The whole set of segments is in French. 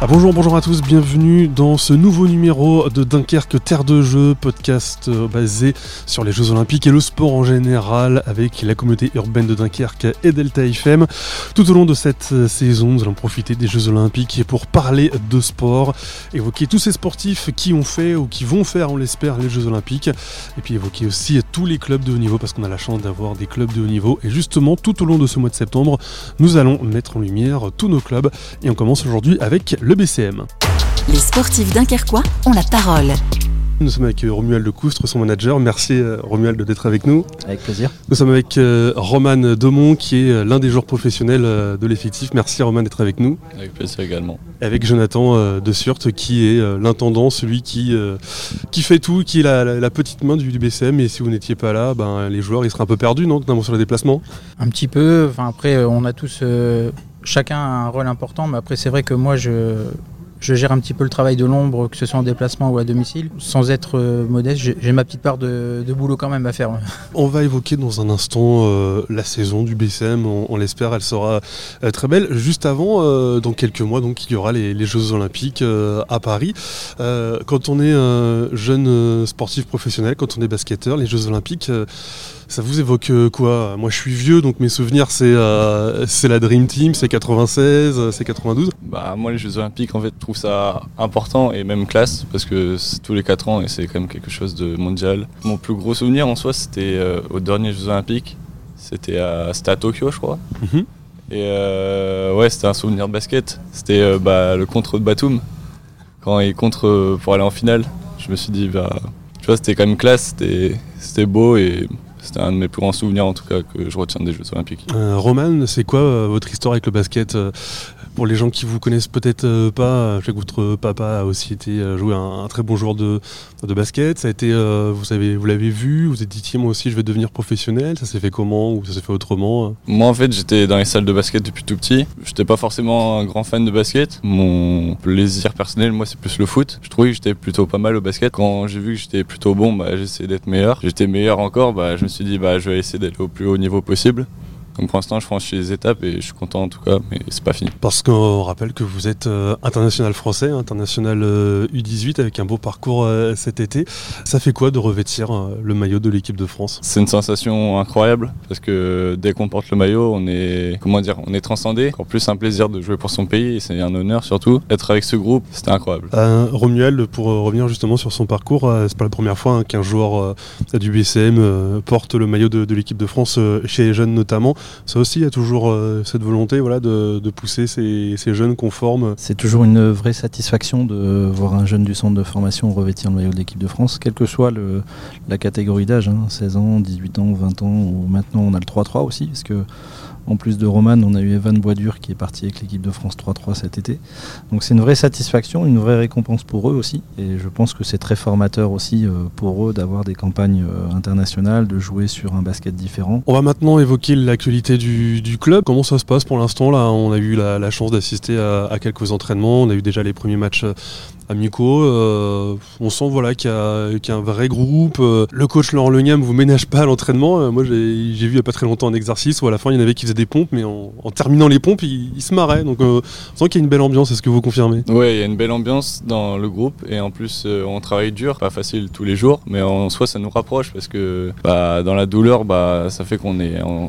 Ah, bonjour, bonjour à tous, bienvenue dans ce nouveau numéro de Dunkerque Terre de Jeu, podcast euh, basé sur les Jeux Olympiques et le sport en général avec la communauté urbaine de Dunkerque et Delta FM. Tout au long de cette euh, saison, nous allons profiter des Jeux Olympiques pour parler de sport, évoquer tous ces sportifs qui ont fait ou qui vont faire, on l'espère, les Jeux Olympiques, et puis évoquer aussi tous les clubs de haut niveau parce qu'on a la chance d'avoir des clubs de haut niveau. Et justement, tout au long de ce mois de septembre, nous allons mettre en lumière tous nos clubs et on commence aujourd'hui avec le BCM. Les sportifs dunkerquois ont la parole. Nous sommes avec euh, Romuald Lecoustre, son manager. Merci euh, Romuald d'être avec nous. Avec plaisir. Nous sommes avec euh, Roman Demont qui est l'un des joueurs professionnels euh, de l'effectif. Merci Roman d'être avec nous. Avec plaisir également. Et avec Jonathan euh, de Surt qui est euh, l'intendant, celui qui, euh, qui fait tout, qui est la, la- la petite main du, du BCM. Et si vous n'étiez pas là, ben, les joueurs ils seraient un peu perdus, non Notamment sur les déplacements? Un petit peu. Enfin, après, on a tous. Chacun a un rôle important, mais après, c'est vrai que moi, je. Je gère un petit peu le travail de l'ombre, que ce soit en déplacement ou à domicile. Sans être euh, modeste, j'ai ma petite part de, de boulot quand même à faire. On va évoquer dans un instant euh, la saison du BCM, on, l'espère, elle sera euh, très belle. Juste avant, dans quelques mois, donc il y aura les, Jeux Olympiques à Paris. Quand on est jeune sportif professionnel, quand on est basketteur, les Jeux Olympiques, ça vous évoque euh, quoi? Moi, je suis vieux, donc mes souvenirs, c'est euh, c'est la Dream Team, c'est 96, euh, c'est 92. Bah, moi, les Jeux Olympiques, en fait, je trouve ça important et même classe parce que c'est tous les 4 ans et c'est quand même quelque chose de mondial. Mon plus gros souvenir en soi, c'était euh, aux derniers Jeux Olympiques. C'était à, à Tokyo, je crois. Mhm. Et euh, ouais, c'était un souvenir de basket. C'était bah, le contre de Batum. Quand il contre pour aller en finale, je me suis dit, bah, tu vois, c'était quand même classe, c'était beau et c'était un de mes plus grands souvenirs en tout cas que je retiens des Jeux Olympiques. Euh, Roman, c'est quoi euh, votre histoire avec le basket euh, Pour les gens qui vous connaissent peut-être pas, je sais que votre papa a aussi été joué un, un très bon joueur de, de basket. Ça a été, euh, vous avez, vous l'avez vu, vous vous êtes dit tiens moi aussi je vais devenir professionnel. Ça s'est fait comment ou ça s'est fait autrement euh Moi en fait j'étais dans les salles de basket depuis tout petit. J'étais pas forcément un grand fan de basket. Mon plaisir personnel moi c'est plus le foot. Je trouvais que j'étais plutôt pas mal au basket. Quand j'ai vu que j'étais plutôt bon bah essayé d'être meilleur. J'étais meilleur encore bah je me suis dit bah je vais essayer d'être au plus haut niveau possible. Donc pour l'instant je franchis les étapes et je suis content en tout cas mais c'est pas fini. Parce qu'on rappelle que vous êtes euh, international français, international euh, U18 avec un beau parcours euh, cet été. Ça fait quoi de revêtir euh, le maillot de l'équipe de France? C'est une sensation incroyable parce que dès qu'on porte le maillot, on est comment dire, on est transcendé. Encore plus un plaisir de jouer pour son pays et c'est un honneur surtout. Être avec ce groupe, c'était incroyable. Euh, Romuald, pour euh, revenir justement sur son parcours, euh, c'est pas la première fois hein, qu'un joueur euh, du BCM euh, porte le maillot de, de l'équipe de France euh, chez les jeunes notamment. Ça aussi, il y a toujours euh, cette volonté voilà, de, pousser ces, ces jeunes qu'on forme. C'est toujours une vraie satisfaction de voir un jeune du centre de formation revêtir le maillot de l'équipe de France, quelle que soit le- la catégorie d'âge, hein, 16 ans, 18 ans, 20 ans, ou maintenant on a le 3-3 aussi, parce que en plus de Roman, on a eu Evan Boisdur qui est parti avec l'équipe de France 3-3 cet été. Donc c'est une vraie satisfaction, une vraie récompense pour eux aussi, et je pense que c'est très formateur aussi euh, pour eux d'avoir des campagnes euh, internationales, de jouer sur un basket différent. On va maintenant évoquer l'actualité du, club. Comment ça se passe pour l'instant là? On a eu la, chance d'assister à, à quelques entraînements. On a eu déjà les premiers matchs amicaux. Euh, on sent voilà qu'il y, a un vrai groupe. Euh, le coach Laurent Legnam vous ménage pas à l'entraînement. Euh, moi j'ai vu il y a pas très longtemps un exercice où à la fin il y en avait qui faisaient des pompes, mais en, terminant les pompes ils, ils se marraient. Donc on sent qu'il y a une belle ambiance. Est-ce que vous confirmez? Ouais, il y a une belle ambiance dans le groupe et en plus on travaille dur, pas facile tous les jours, mais en soi ça nous rapproche parce que bah, dans la douleur, bah, ça fait qu'on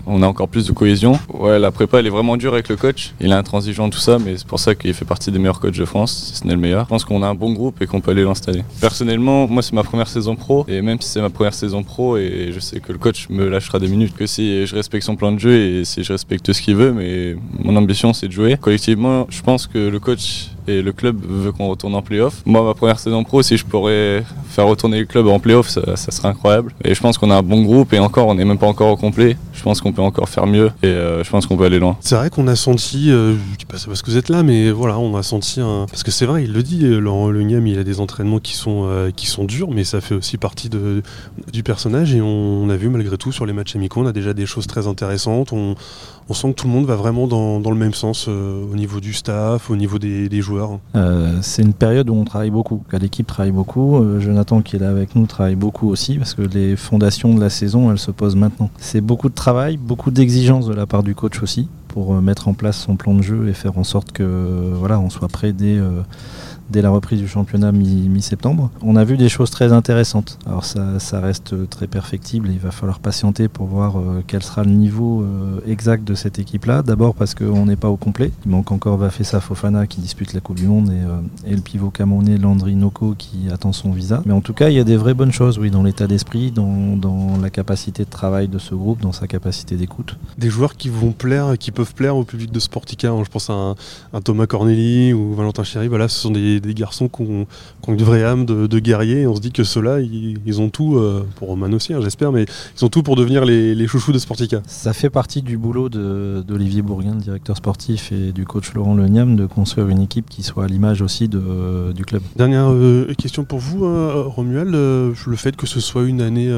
on a encore plus de cohésion. Ouais, la prépa elle est vraiment dure avec le coach. Il est intransigeant tout ça, mais c'est pour ça qu'il fait partie des meilleurs coachs de France, si ce n'est le meilleur. Je pense qu'on a un bon groupe et qu'on peut aller l'installer. Personnellement, moi c'est ma première saison pro et même si c'est ma première saison pro et je sais que le coach me lâchera des minutes, que si je respecte son plan de jeu et si je respecte ce qu'il veut, mais mon ambition c'est de jouer. Collectivement, je pense que le coach et le club veut qu'on retourne en playoff. Moi, ma première saison pro, si je pourrais faire retourner le club en playoff, ça, ça serait incroyable. Et je pense qu'on a un bon groupe et encore, on n'est même pas encore au complet. Je pense qu'on peut encore faire mieux et euh, je pense qu'on peut aller loin. C'est vrai qu'on a senti, euh, je dis pas ça parce que vous êtes là, mais voilà, on a senti un. Parce que c'est vrai, il le dit, euh, Laurent Legnam, il a des entraînements qui sont, euh, qui sont durs, mais ça fait aussi partie du personnage. Et on, a vu malgré tout sur les matchs amicaux, on a déjà des choses très intéressantes. On, sent que tout le monde va vraiment dans, le même sens au niveau du staff, au niveau des joueurs. Joueurs C'est une période où on travaille beaucoup, l'équipe travaille beaucoup. Jonathan qui est là avec nous travaille beaucoup aussi parce que les fondations de la saison, elles se posent maintenant. C'est beaucoup de travail, beaucoup d'exigences de la part du coach aussi pour mettre en place son plan de jeu et faire en sorte que voilà, on soit prêt dès dès la reprise du championnat mi-septembre. on a vu des choses très intéressantes. Alors ça, reste très perfectible, il va falloir patienter pour voir euh, quel sera le niveau euh, exact de cette équipe-là. D'abord parce qu'on n'est pas au complet, il manque encore Bafessa Fofana qui dispute la Coupe du Monde et, euh, le pivot camerounais Landry Noko qui attend son visa. Mais en tout cas, il y a des vraies bonnes choses, oui, dans l'état d'esprit, dans, la capacité de travail de ce groupe, dans sa capacité d'écoute. Des joueurs qui vont plaire, qui peuvent plaire au public de Sportica. Hein. Je pense à un, Thomas Corneli ou Valentin Chéry. Voilà, ce sont des des, garçons qui ont, une vraie âme de, de guerrier. Et on se dit que ceux-là, ils, ont tout, euh, pour Roman aussi, hein, j'espère, mais ils ont tout pour devenir les, chouchous de Sportica. Ça fait partie du boulot d'Olivier Bourguin, le directeur sportif, et du coach Laurent Leniam, de construire une équipe qui soit à l'image aussi de, du club. Dernière euh, question pour vous, hein, Romuald. Le fait que ce soit une année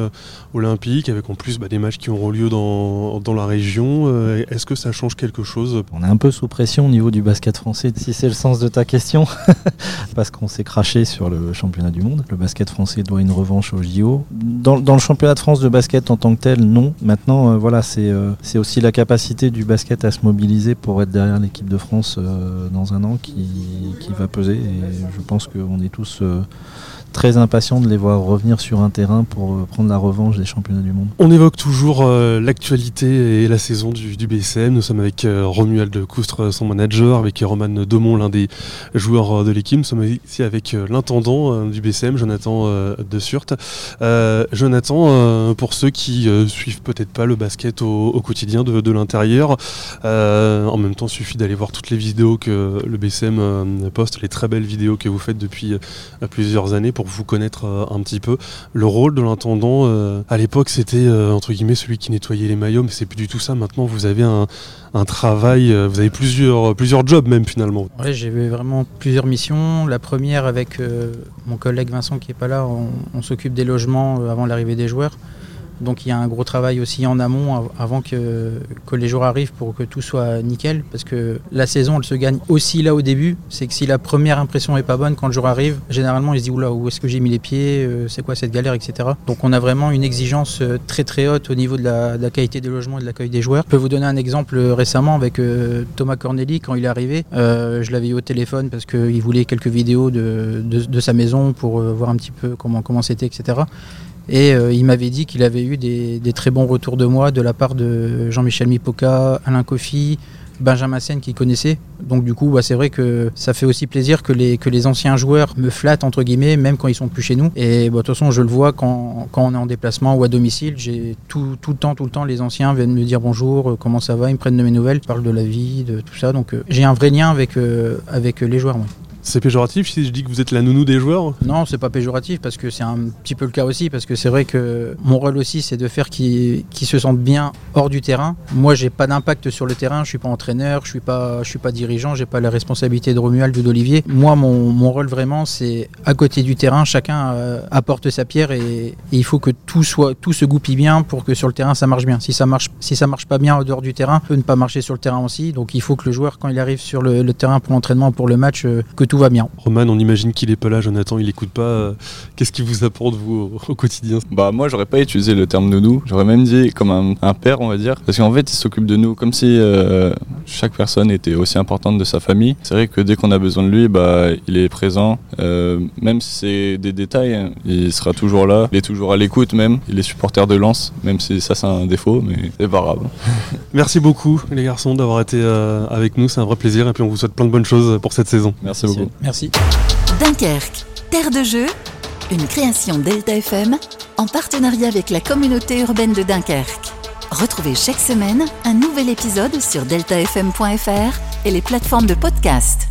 olympique, avec en plus bah, des matchs qui auront lieu dans, dans la région, est-ce que ça change quelque chose? On est un peu sous pression au niveau du basket français, si c'est le sens de ta question. Parce qu'on s'est craché sur le championnat du monde. Le basket français doit une revanche au JO. Dans, le championnat de France de basket en tant que tel, non. Maintenant, euh, voilà, euh, c'est aussi la capacité du basket à se mobiliser pour être derrière l'équipe de France euh, dans un an qui, qui, va peser. Et je pense qu'on est tous très impatient de les voir revenir sur un terrain pour euh, prendre la revanche des championnats du monde. On évoque toujours euh, l'actualité et la saison du, BCM. Nous sommes avec euh, Romuald Coustre, son manager, avec Roman Demont, l'un des joueurs de l'équipe. Nous sommes ici avec l'intendant du BCM, Jonathan de Surte. Jonathan, pour ceux qui suivent peut-être pas le basket au, quotidien de, l'intérieur, en même temps, il suffit d'aller voir toutes les vidéos que le BCM poste, les très belles vidéos que vous faites depuis plusieurs années pour vous connaître euh, un petit peu. Le rôle de l'intendant, euh, à l'époque, c'était euh, entre guillemets celui qui nettoyait les maillots, mais c'est plus du tout ça. Maintenant, vous avez un, travail, vous avez plusieurs, plusieurs jobs même finalement. J'ai eu vraiment plusieurs missions. La première avec mon collègue Vincent qui est pas là, on s'occupe des logements avant l'arrivée des joueurs. Donc il y a un gros travail aussi en amont avant que, les jours arrivent pour que tout soit nickel. Parce que la saison, elle se gagne aussi là au début. C'est que si la première impression est pas bonne, quand le jour arrive, généralement il se dit oula, où est-ce que j'ai mis les pieds euh, C'est quoi cette galère, etc. Donc on a vraiment une exigence euh, très très haute au niveau de la, qualité des logements et de l'accueil des joueurs. Je peux vous donner un exemple euh, récemment avec Thomas Corneli quand il est arrivé. je l'avais eu au téléphone parce qu'il voulait quelques vidéos de, sa maison pour voir un petit peu comment c'était, etc. Et euh, il m'avait dit qu'il avait eu des, très bons retours de moi de la part de Jean-Michel Mipoca, Alain Coffy, Benjamin Sen qui connaissait. Donc du coup, bah, c'est vrai que ça fait aussi plaisir que les, anciens joueurs me flattent, entre guillemets, même quand ils sont plus chez nous. Et bah, de toute façon, je le vois quand, on est en déplacement ou à domicile. J'ai tout, le temps, tout le temps, les anciens viennent me dire bonjour, euh, comment ça va, ils me prennent de mes nouvelles, ils parlent de la vie, de tout ça. Donc euh, j'ai un vrai lien avec, les joueurs. C'est péjoratif si je dis que vous êtes la nounou des joueurs Non, c'est pas péjoratif parce que c'est un petit peu le cas aussi. Parce que c'est vrai que mon rôle aussi, c'est de faire qu'ils se sentent bien hors du terrain. Moi, j'ai pas d'impact sur le terrain. Je suis pas entraîneur, je suis pas, je suis pas dirigeant, j'ai pas la responsabilité de Romuald ou d'Olivier. Moi, mon, rôle vraiment, c'est à côté du terrain, chacun euh, apporte sa pierre et, il faut que tout se goupille bien pour que sur le terrain ça marche bien. Si ça marche, marche pas bien en dehors du terrain, peut ne pas marcher sur le terrain aussi. Donc, il faut que le joueur, quand il arrive sur le, terrain pour l'entraînement, pour le match, euh, tout va bien. Roman, on imagine qu'il est pas là, Jonathan, il écoute pas. Euh, qu'est-ce qui vous apporte, vous, au, quotidien? Bah, moi, j'aurais pas utilisé le terme nounou. J'aurais même dit comme un, père, on va dire. Parce qu'en fait, il s'occupe de nous comme si euh, chaque personne était aussi importante de sa famille. C'est vrai que dès qu'on a besoin de lui, bah, il est présent. Euh, même si c'est des détails, hein, il sera toujours là. Il est toujours à l'écoute, même. Il est supporter de Lens, même si ça, c'est un défaut, mais c'est pas grave. Merci beaucoup, les garçons, d'avoir été avec nous. C'est un vrai plaisir. Et puis, on vous souhaite plein de bonnes choses pour cette saison. Merci beaucoup. Merci. Dunkerque, terre de jeu, une création Delta FM en partenariat avec la communauté urbaine de Dunkerque. Retrouvez chaque semaine un nouvel épisode sur deltafm.fr et les plateformes de podcast.